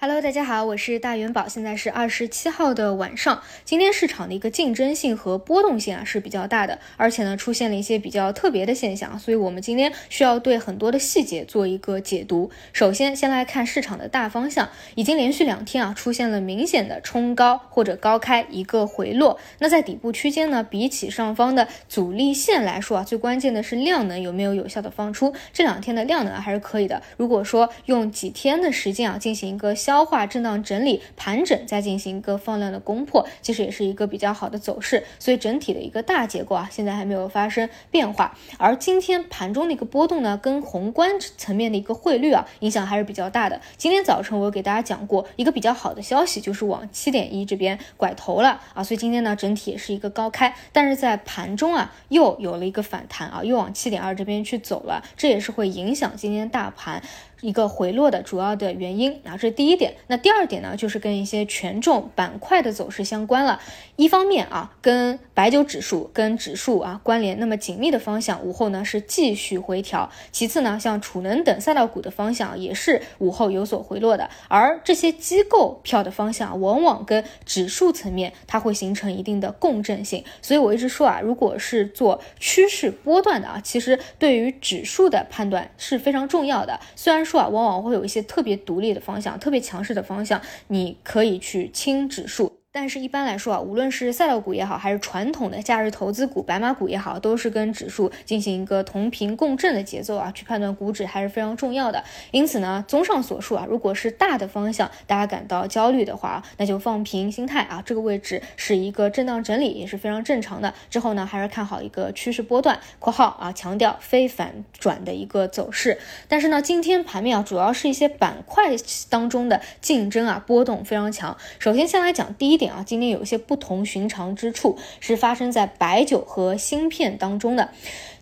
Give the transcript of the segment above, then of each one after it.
Hello，大家好，我是大元宝，现在是二十七号的晚上。今天市场的一个竞争性和波动性啊是比较大的，而且呢出现了一些比较特别的现象，所以我们今天需要对很多的细节做一个解读。首先，先来看市场的大方向，已经连续两天啊出现了明显的冲高或者高开一个回落。那在底部区间呢，比起上方的阻力线来说啊，最关键的是量能有没有有效的放出。这两天的量能还是可以的。如果说用几天的时间啊进行一个消化震荡整理盘整，再进行一个放量的攻破，其实也是一个比较好的走势。所以整体的一个大结构啊，现在还没有发生变化。而今天盘中的一个波动呢，跟宏观层面的一个汇率啊，影响还是比较大的。今天早晨我有给大家讲过一个比较好的消息，就是往七点一这边拐头了啊，所以今天呢整体也是一个高开，但是在盘中啊又有了一个反弹啊，又往七点二这边去走了，这也是会影响今天大盘。一个回落的主要的原因啊，这是第一点。那第二点呢，就是跟一些权重板块的走势相关了。一方面啊，跟白酒指数跟指数啊关联那么紧密的方向，午后呢是继续回调。其次呢，像储能等赛道股的方向也是午后有所回落的。而这些机构票的方向，往往跟指数层面它会形成一定的共振性。所以我一直说啊，如果是做趋势波段的啊，其实对于指数的判断是非常重要的。虽然。说啊，往往会有一些特别独立的方向，特别强势的方向，你可以去轻指数。但是，一般来说啊，无论是赛道股也好，还是传统的假日投资股、白马股也好，都是跟指数进行一个同频共振的节奏啊，去判断股指还是非常重要的。因此呢，综上所述啊，如果是大的方向大家感到焦虑的话，那就放平心态啊，这个位置是一个震荡整理，也是非常正常的。之后呢，还是看好一个趋势波段（括号啊，强调非反转的一个走势）。但是呢，今天盘面啊，主要是一些板块当中的竞争啊，波动非常强。首先，先来讲第一。点啊，今天有一些不同寻常之处，是发生在白酒和芯片当中的。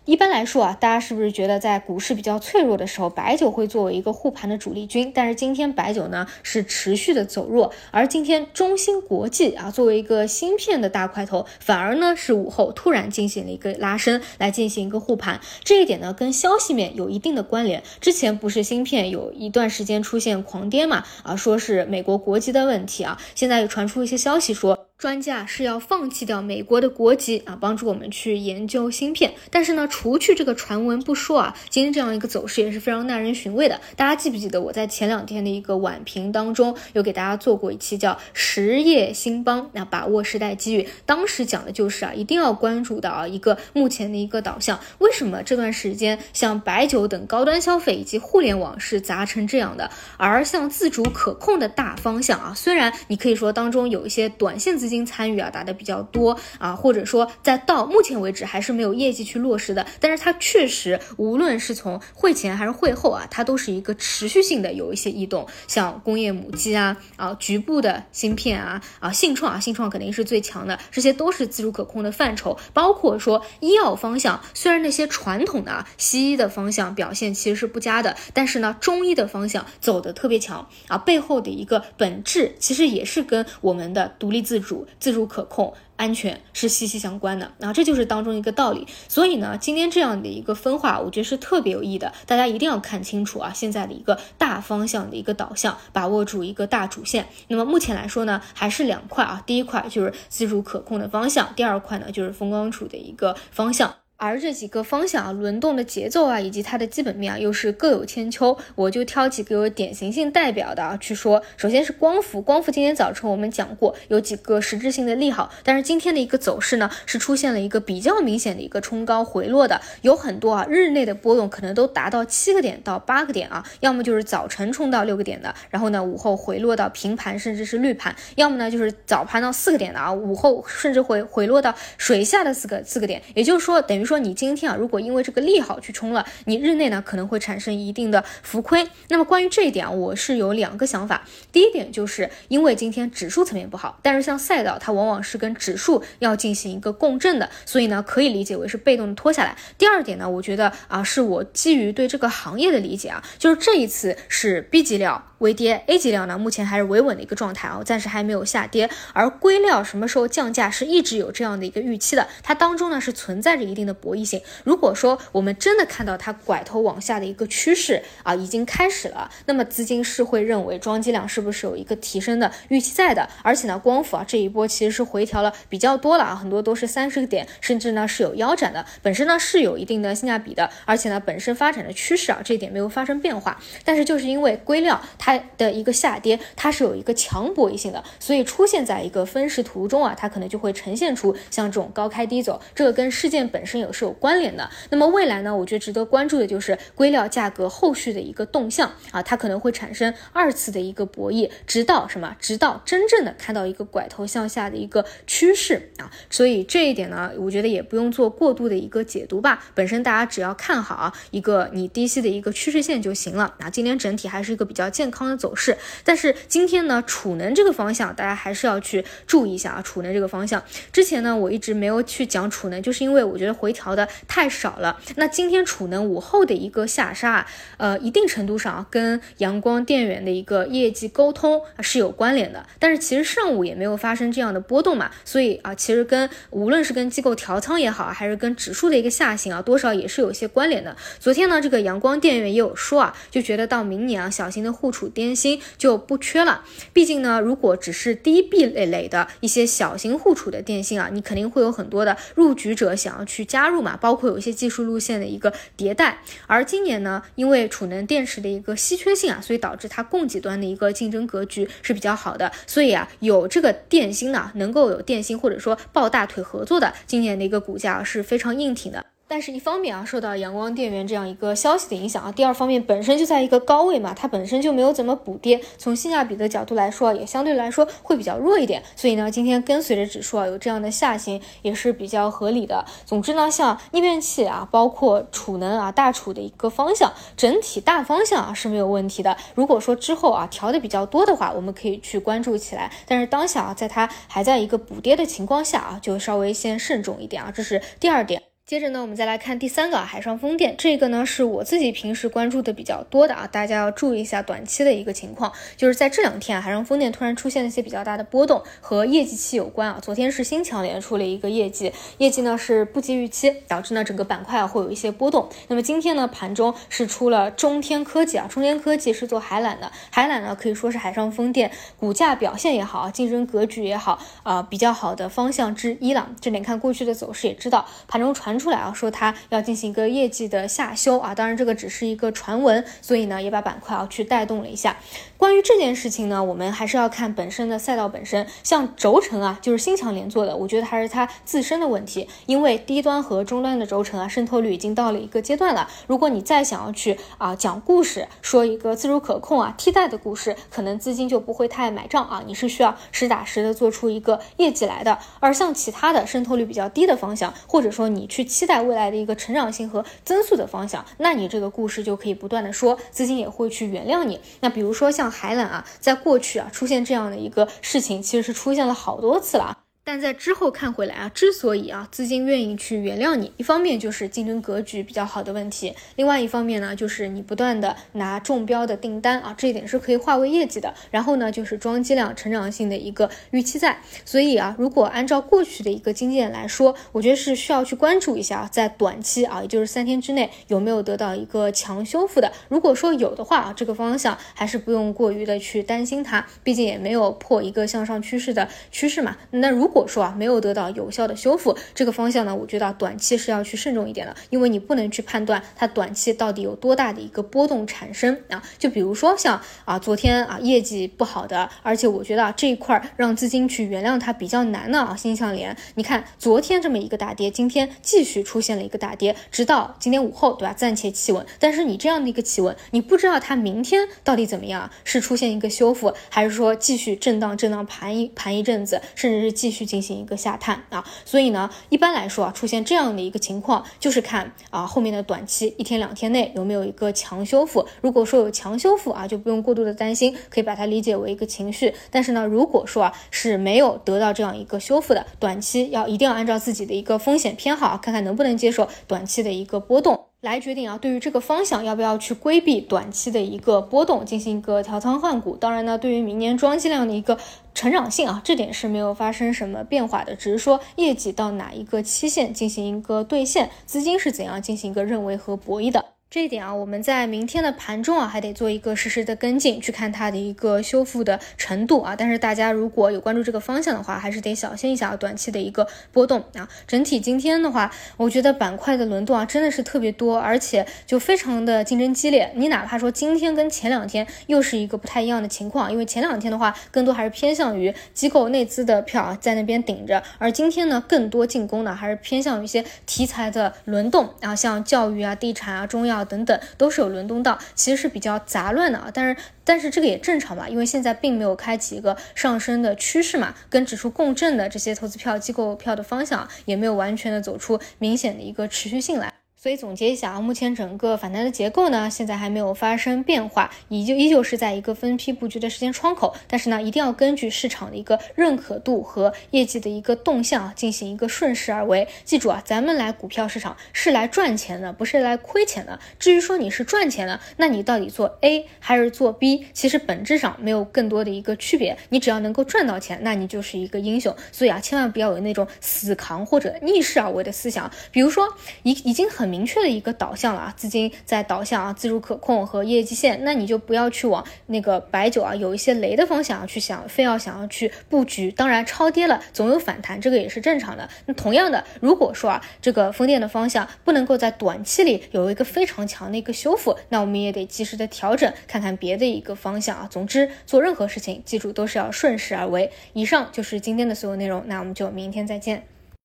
一般来说啊，大家是不是觉得在股市比较脆弱的时候，白酒会作为一个护盘的主力军？但是今天白酒呢是持续的走弱，而今天中芯国际啊作为一个芯片的大块头，反而呢是午后突然进行了一个拉升，来进行一个护盘。这一点呢跟消息面有一定的关联。之前不是芯片有一段时间出现狂跌嘛？啊，说是美国国籍的问题啊，现在又传出一些消息说。专家是要放弃掉美国的国籍啊，帮助我们去研究芯片。但是呢，除去这个传闻不说啊，今天这样一个走势也是非常耐人寻味的。大家记不记得我在前两天的一个晚评当中，有给大家做过一期叫“实业兴邦”，那把握时代机遇。当时讲的就是啊，一定要关注到啊一个目前的一个导向。为什么这段时间像白酒等高端消费以及互联网是砸成这样的？而像自主可控的大方向啊，虽然你可以说当中有一些短线资资金参与啊打的比较多啊，或者说在到目前为止还是没有业绩去落实的，但是它确实无论是从会前还是会后啊，它都是一个持续性的有一些异动，像工业母机啊啊局部的芯片啊啊信创啊信创肯定是最强的，这些都是自主可控的范畴，包括说医药方向，虽然那些传统的啊西医的方向表现其实是不佳的，但是呢中医的方向走的特别强啊，背后的一个本质其实也是跟我们的独立自主。自主可控、安全是息息相关的，那这就是当中一个道理。所以呢，今天这样的一个分化，我觉得是特别有意义的。大家一定要看清楚啊，现在的一个大方向的一个导向，把握住一个大主线。那么目前来说呢，还是两块啊，第一块就是自主可控的方向，第二块呢就是风光储的一个方向。而这几个方向啊，轮动的节奏啊，以及它的基本面啊，又是各有千秋。我就挑几个有典型性代表的啊去说。首先是光伏，光伏今天早晨我们讲过有几个实质性的利好，但是今天的一个走势呢，是出现了一个比较明显的一个冲高回落的，有很多啊日内的波动可能都达到七个点到八个点啊，要么就是早晨冲到六个点的，然后呢午后回落到平盘甚至是绿盘，要么呢就是早盘到四个点的啊，午后甚至会回落到水下的四个四个点，也就是说等于。说你今天啊，如果因为这个利好去冲了，你日内呢可能会产生一定的浮亏。那么关于这一点啊，我是有两个想法。第一点就是因为今天指数层面不好，但是像赛道它往往是跟指数要进行一个共振的，所以呢可以理解为是被动的拖下来。第二点呢，我觉得啊，是我基于对这个行业的理解啊，就是这一次是 B 级料。微跌，A 级料呢，目前还是维稳的一个状态啊，暂时还没有下跌。而硅料什么时候降价是一直有这样的一个预期的，它当中呢是存在着一定的博弈性。如果说我们真的看到它拐头往下的一个趋势啊，已经开始了，那么资金是会认为装机量是不是有一个提升的预期在的？而且呢，光伏啊这一波其实是回调了比较多了啊，很多都是三十个点，甚至呢是有腰斩的，本身呢是有一定的性价比的，而且呢本身发展的趋势啊这一点没有发生变化，但是就是因为硅料它的一个下跌，它是有一个强博弈性的，所以出现在一个分时图中啊，它可能就会呈现出像这种高开低走，这个跟事件本身有是有关联的。那么未来呢，我觉得值得关注的就是硅料价格后续的一个动向啊，它可能会产生二次的一个博弈，直到什么？直到真正的看到一个拐头向下的一个趋势啊。所以这一点呢，我觉得也不用做过度的一个解读吧。本身大家只要看好啊一个你低吸的一个趋势线就行了。那今天整体还是一个比较健康的走势，但是今天呢，储能这个方向大家还是要去注意一下啊。储能这个方向，之前呢我一直没有去讲储能，就是因为我觉得回调的太少了。那今天储能午后的一个下杀，呃，一定程度上跟阳光电源的一个业绩沟通是有关联的。但是其实上午也没有发生这样的波动嘛，所以啊，其实跟无论是跟机构调仓也好，还是跟指数的一个下行啊，多少也是有些关联的。昨天呢，这个阳光电源也有说啊，就觉得到明年啊，小型的户储电芯就不缺了。毕竟呢，如果只是低壁垒的一些小型户储的电芯啊，你肯定会有很多的入局者想要去加加入嘛，包括有一些技术路线的一个迭代。而今年呢，因为储能电池的一个稀缺性啊，所以导致它供给端的一个竞争格局是比较好的。所以啊，有这个电芯呢，能够有电芯或者说抱大腿合作的，今年的一个股价是非常硬挺的。但是，一方面啊，受到阳光电源这样一个消息的影响啊；第二方面，本身就在一个高位嘛，它本身就没有怎么补跌，从性价比的角度来说，也相对来说会比较弱一点。所以呢，今天跟随着指数啊有这样的下行，也是比较合理的。总之呢，像逆变器啊，包括储能啊、大储的一个方向，整体大方向啊是没有问题的。如果说之后啊调的比较多的话，我们可以去关注起来。但是当下啊，在它还在一个补跌的情况下啊，就稍微先慎重一点啊，这是第二点。接着呢，我们再来看第三个海上风电，这个呢是我自己平时关注的比较多的啊，大家要注意一下短期的一个情况，就是在这两天啊，海上风电突然出现了一些比较大的波动，和业绩期有关啊。昨天是新强联出了一个业绩，业绩呢是不及预期，导致呢整个板块啊会有一些波动。那么今天呢盘中是出了中天科技啊，中天科技是做海缆的，海缆呢可以说是海上风电股价表现也好，竞争格局也好啊比较好的方向之一了。这点看过去的走势也知道，盘中传。出来啊，说它要进行一个业绩的下修啊，当然这个只是一个传闻，所以呢也把板块啊去带动了一下。关于这件事情呢，我们还是要看本身的赛道本身，像轴承啊，就是新强联做的，我觉得还是它自身的问题，因为低端和中端的轴承啊渗透率已经到了一个阶段了。如果你再想要去啊讲故事，说一个自主可控啊替代的故事，可能资金就不会太买账啊，你是需要实打实的做出一个业绩来的。而像其他的渗透率比较低的方向，或者说你去。期待未来的一个成长性和增速的方向，那你这个故事就可以不断的说，资金也会去原谅你。那比如说像海缆啊，在过去啊出现这样的一个事情，其实是出现了好多次了。但在之后看回来啊，之所以啊资金愿意去原谅你，一方面就是竞争格局比较好的问题，另外一方面呢，就是你不断的拿中标的订单啊，这一点是可以化为业绩的。然后呢，就是装机量成长性的一个预期在。所以啊，如果按照过去的一个经验来说，我觉得是需要去关注一下，在短期啊，也就是三天之内有没有得到一个强修复的。如果说有的话啊，这个方向还是不用过于的去担心它，毕竟也没有破一个向上趋势的趋势嘛。那如果果说啊没有得到有效的修复，这个方向呢，我觉得短期是要去慎重一点的，因为你不能去判断它短期到底有多大的一个波动产生啊。就比如说像啊昨天啊业绩不好的，而且我觉得啊这一块让资金去原谅它比较难的啊新向联，你看昨天这么一个大跌，今天继续出现了一个大跌，直到今天午后对吧暂且企稳，但是你这样的一个企稳，你不知道它明天到底怎么样，是出现一个修复，还是说继续震荡震荡盘一盘一阵子，甚至是继续。进行一个下探啊，所以呢，一般来说啊，出现这样的一个情况，就是看啊后面的短期一天两天内有没有一个强修复。如果说有强修复啊，就不用过度的担心，可以把它理解为一个情绪。但是呢，如果说啊是没有得到这样一个修复的，短期要一定要按照自己的一个风险偏好，看看能不能接受短期的一个波动。来决定啊，对于这个方向要不要去规避短期的一个波动，进行一个调仓换股。当然呢，对于明年装机量的一个成长性啊，这点是没有发生什么变化的，只是说业绩到哪一个期限进行一个兑现，资金是怎样进行一个认为和博弈的。这一点啊，我们在明天的盘中啊，还得做一个实时的跟进，去看它的一个修复的程度啊。但是大家如果有关注这个方向的话，还是得小心一下短期的一个波动啊。整体今天的话，我觉得板块的轮动啊，真的是特别多，而且就非常的竞争激烈。你哪怕说今天跟前两天又是一个不太一样的情况，因为前两天的话，更多还是偏向于机构内资的票啊在那边顶着，而今天呢，更多进攻呢还是偏向于一些题材的轮动啊，像教育啊、地产啊、中药。啊等等都是有轮动到，其实是比较杂乱的啊。但是但是这个也正常嘛，因为现在并没有开启一个上升的趋势嘛，跟指数共振的这些投资票、机构票的方向也没有完全的走出明显的一个持续性来。所以总结一下啊，目前整个反弹的结构呢，现在还没有发生变化，依旧依旧是在一个分批布局的时间窗口。但是呢，一定要根据市场的一个认可度和业绩的一个动向进行一个顺势而为。记住啊，咱们来股票市场是来赚钱的，不是来亏钱的。至于说你是赚钱的，那你到底做 A 还是做 B，其实本质上没有更多的一个区别。你只要能够赚到钱，那你就是一个英雄。所以啊，千万不要有那种死扛或者逆势而为的思想。比如说，已已经很明确的一个导向了啊，资金在导向啊，自主可控和业绩线，那你就不要去往那个白酒啊，有一些雷的方向去想，非要想要去布局。当然，超跌了总有反弹，这个也是正常的。那同样的，如果说啊，这个风电的方向不能够在短期里有一个非常强的一个修复，那我们也得及时的调整，看看别的一个方向啊。总之，做任何事情，记住都是要顺势而为。以上就是今天的所有内容，那我们就明天再见。